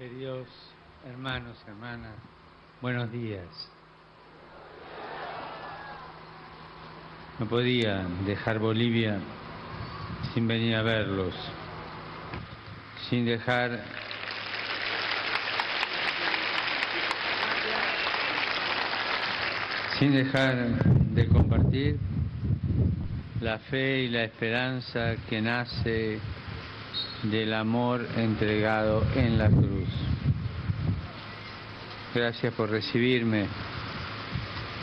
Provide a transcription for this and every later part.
Queridos hermanos, hermanas, buenos días. No podía dejar Bolivia sin venir a verlos, sin dejar sin dejar de compartir la fe y la esperanza que nace del amor entregado en la cruz. Gracias por recibirme.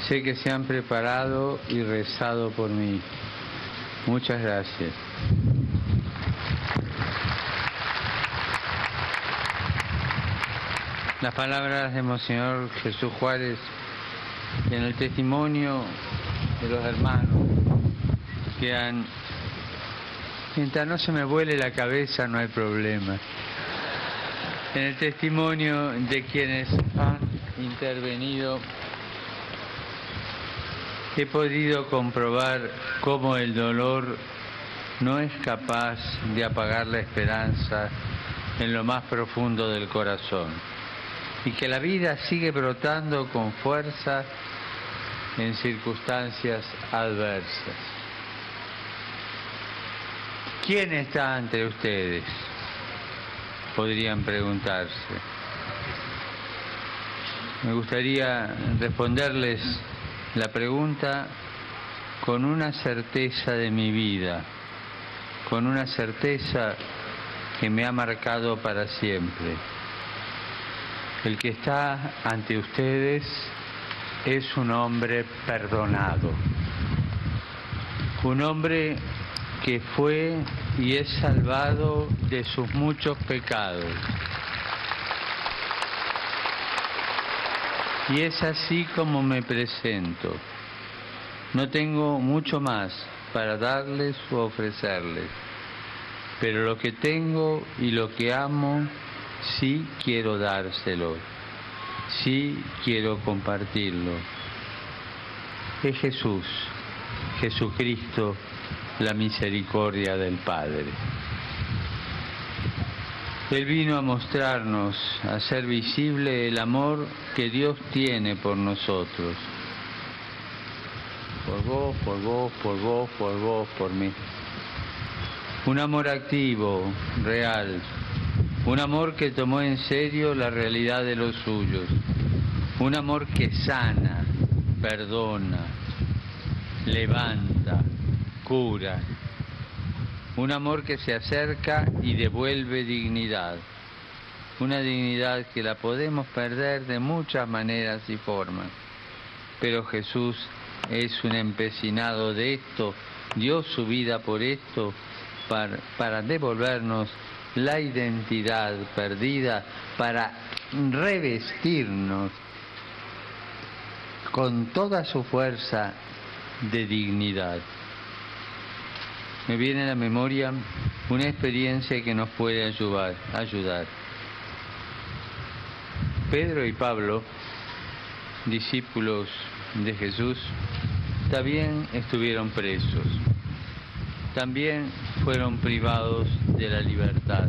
Sé que se han preparado y rezado por mí. Muchas gracias. Las palabras de Monseñor Jesús Juárez en el testimonio de los hermanos que han... Mientras no se me vuele la cabeza no hay problema. En el testimonio de quienes intervenido he podido comprobar cómo el dolor no es capaz de apagar la esperanza en lo más profundo del corazón y que la vida sigue brotando con fuerza en circunstancias adversas. ¿Quién está entre ustedes? Podrían preguntarse. Me gustaría responderles la pregunta con una certeza de mi vida, con una certeza que me ha marcado para siempre. El que está ante ustedes es un hombre perdonado, un hombre que fue y es salvado de sus muchos pecados. Y es así como me presento. No tengo mucho más para darles o ofrecerles, pero lo que tengo y lo que amo, sí quiero dárselo, sí quiero compartirlo. Es Jesús, Jesucristo, la misericordia del Padre. Él vino a mostrarnos, a hacer visible el amor que Dios tiene por nosotros. Por vos, por vos, por vos, por vos, por mí. Un amor activo, real. Un amor que tomó en serio la realidad de los suyos. Un amor que sana, perdona, levanta, cura, un amor que se acerca y devuelve dignidad, una dignidad que la podemos perder de muchas maneras y formas, pero Jesús es un empecinado de esto, dio su vida por esto, para, para devolvernos la identidad perdida, para revestirnos con toda su fuerza de dignidad me viene a la memoria una experiencia que nos puede ayudar. Pedro y Pablo, discípulos de Jesús, también estuvieron presos, también fueron privados de la libertad.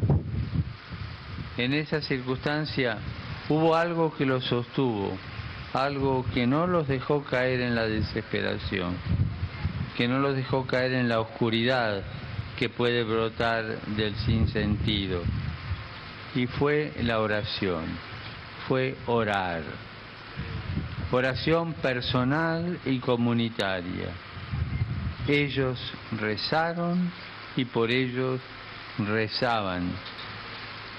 En esa circunstancia hubo algo que los sostuvo, algo que no los dejó caer en la desesperación que no los dejó caer en la oscuridad que puede brotar del sinsentido. Y fue la oración, fue orar. Oración personal y comunitaria. Ellos rezaron y por ellos rezaban.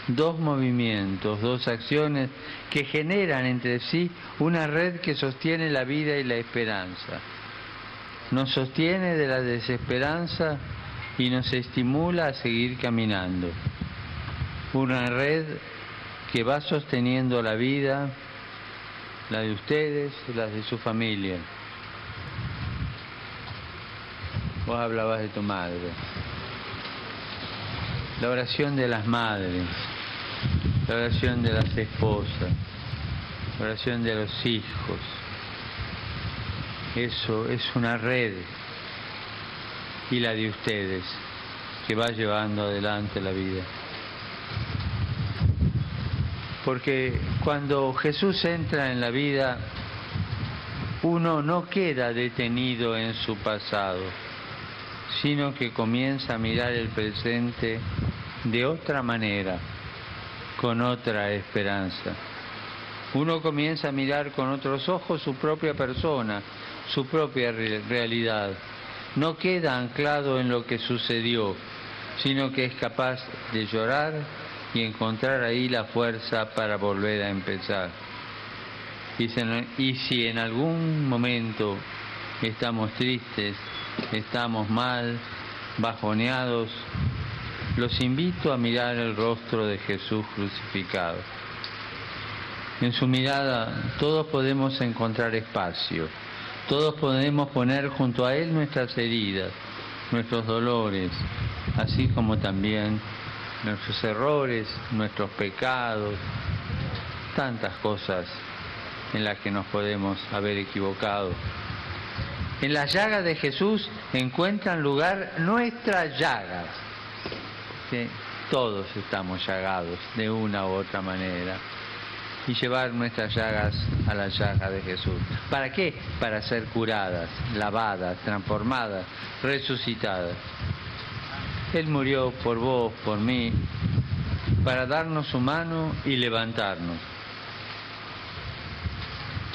Dos movimientos, dos acciones que generan entre sí una red que sostiene la vida y la esperanza nos sostiene de la desesperanza y nos estimula a seguir caminando. Una red que va sosteniendo la vida, la de ustedes, la de su familia. Vos hablabas de tu madre. La oración de las madres, la oración de las esposas, la oración de los hijos eso es una red y la de ustedes que va llevando adelante la vida. Porque cuando Jesús entra en la vida, uno no queda detenido en su pasado, sino que comienza a mirar el presente de otra manera, con otra esperanza. Uno comienza a mirar con otros ojos su propia persona, su propia realidad. No queda anclado en lo que sucedió, sino que es capaz de llorar y encontrar ahí la fuerza para volver a empezar. Y si en algún momento estamos tristes, estamos mal, bajoneados, los invito a mirar el rostro de Jesús crucificado. En su mirada todos podemos encontrar espacio, todos podemos poner junto a Él nuestras heridas, nuestros dolores, así como también nuestros errores, nuestros pecados, tantas cosas en las que nos podemos haber equivocado. En las llagas de Jesús encuentran lugar nuestras llagas. Todos estamos llagados de una u otra manera. Y llevar nuestras llagas a la llaga de Jesús. ¿Para qué? Para ser curadas, lavadas, transformadas, resucitadas. Él murió por vos, por mí, para darnos su mano y levantarnos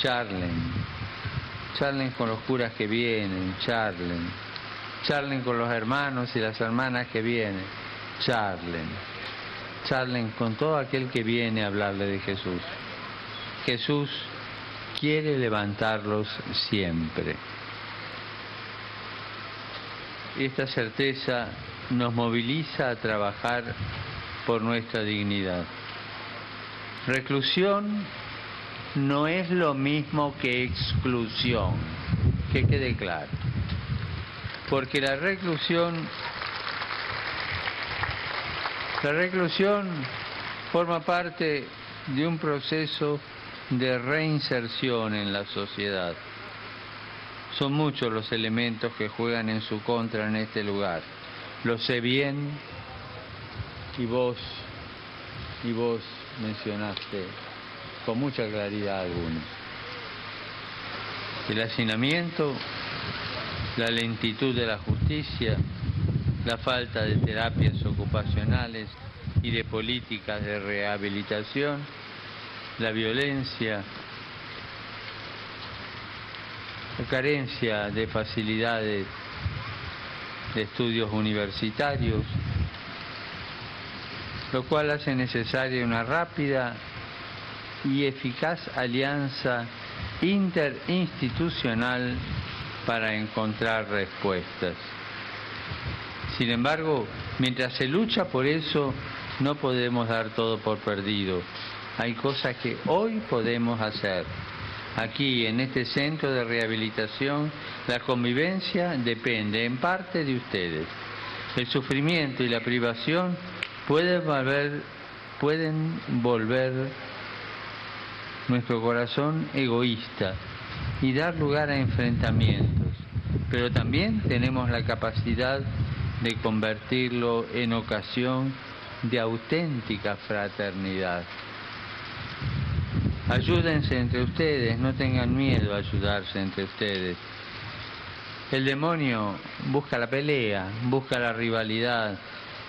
charlen, charlen con los curas que vienen, charlen, charlen con los hermanos y las hermanas que vienen, charlen, charlen con todo aquel que viene a hablarle de Jesús. Jesús quiere levantarlos siempre. Esta certeza nos moviliza a trabajar por nuestra dignidad. Reclusión no es lo mismo que exclusión, que quede claro. Porque la reclusión, la reclusión forma parte de un proceso de reinserción en la sociedad. Son muchos los elementos que juegan en su contra en este lugar. Lo sé bien y vos, y vos mencionaste con mucha claridad algunos. El hacinamiento, la lentitud de la justicia, la falta de terapias ocupacionales y de políticas de rehabilitación, la violencia, la carencia de facilidades de estudios universitarios, lo cual hace necesaria una rápida y eficaz alianza interinstitucional para encontrar respuestas. Sin embargo, mientras se lucha por eso, no podemos dar todo por perdido. Hay cosas que hoy podemos hacer. Aquí, en este centro de rehabilitación, la convivencia depende en parte de ustedes. El sufrimiento y la privación pueden volver, pueden volver nuestro corazón egoísta y dar lugar a enfrentamientos, pero también tenemos la capacidad de convertirlo en ocasión de auténtica fraternidad. Ayúdense entre ustedes, no tengan miedo a ayudarse entre ustedes. El demonio busca la pelea, busca la rivalidad,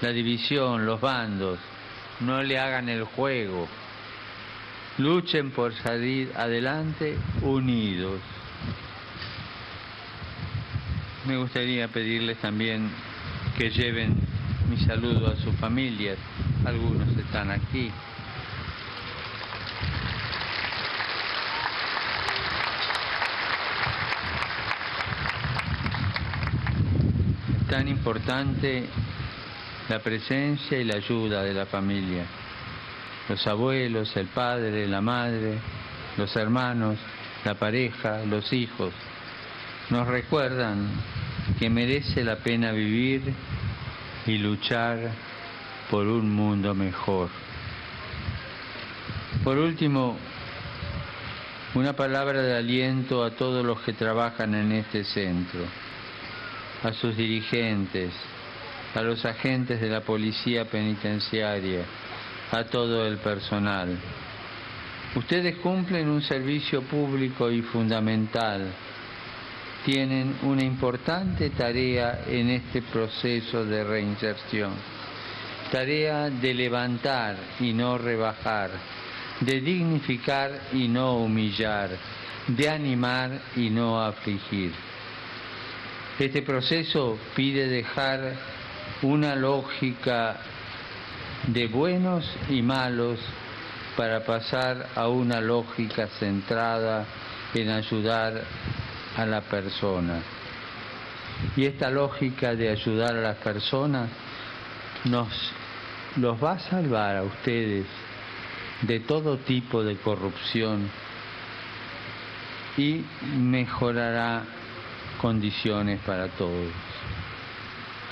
la división, los bandos. No le hagan el juego, Luchen por salir adelante unidos. Me gustaría pedirles también que lleven mi saludo a sus familias. Algunos están aquí. Tan importante la presencia y la ayuda de la familia. Los abuelos, el padre, la madre, los hermanos, la pareja, los hijos, nos recuerdan que merece la pena vivir y luchar por un mundo mejor. Por último, una palabra de aliento a todos los que trabajan en este centro, a sus dirigentes, a los agentes de la policía penitenciaria, a todo el personal. Ustedes cumplen un servicio público y fundamental. Tienen una importante tarea en este proceso de reinserción. Tarea de levantar y no rebajar, de dignificar y no humillar, de animar y no afligir. Este proceso pide dejar una lógica de buenos y malos para pasar a una lógica centrada en ayudar a la persona. Y esta lógica de ayudar a las personas nos los va a salvar a ustedes de todo tipo de corrupción y mejorará condiciones para todos,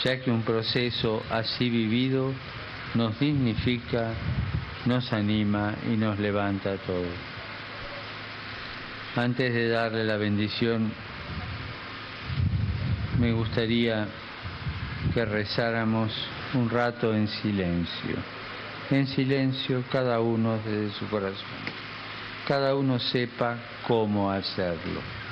ya que un proceso así vivido nos dignifica, nos anima y nos levanta a todos. Antes de darle la bendición, me gustaría que rezáramos un rato en silencio, en silencio cada uno desde su corazón, cada uno sepa cómo hacerlo.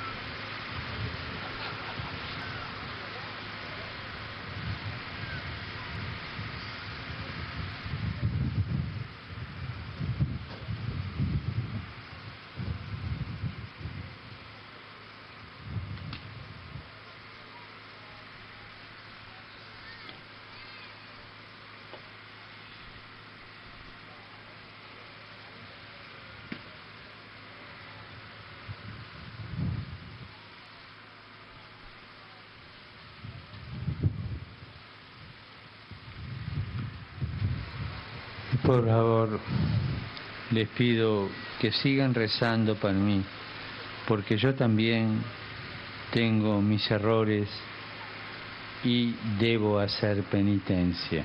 Por favor, les pido que sigan rezando para mí, porque yo también tengo mis errores y debo hacer penitencia.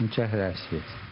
Muchas gracias.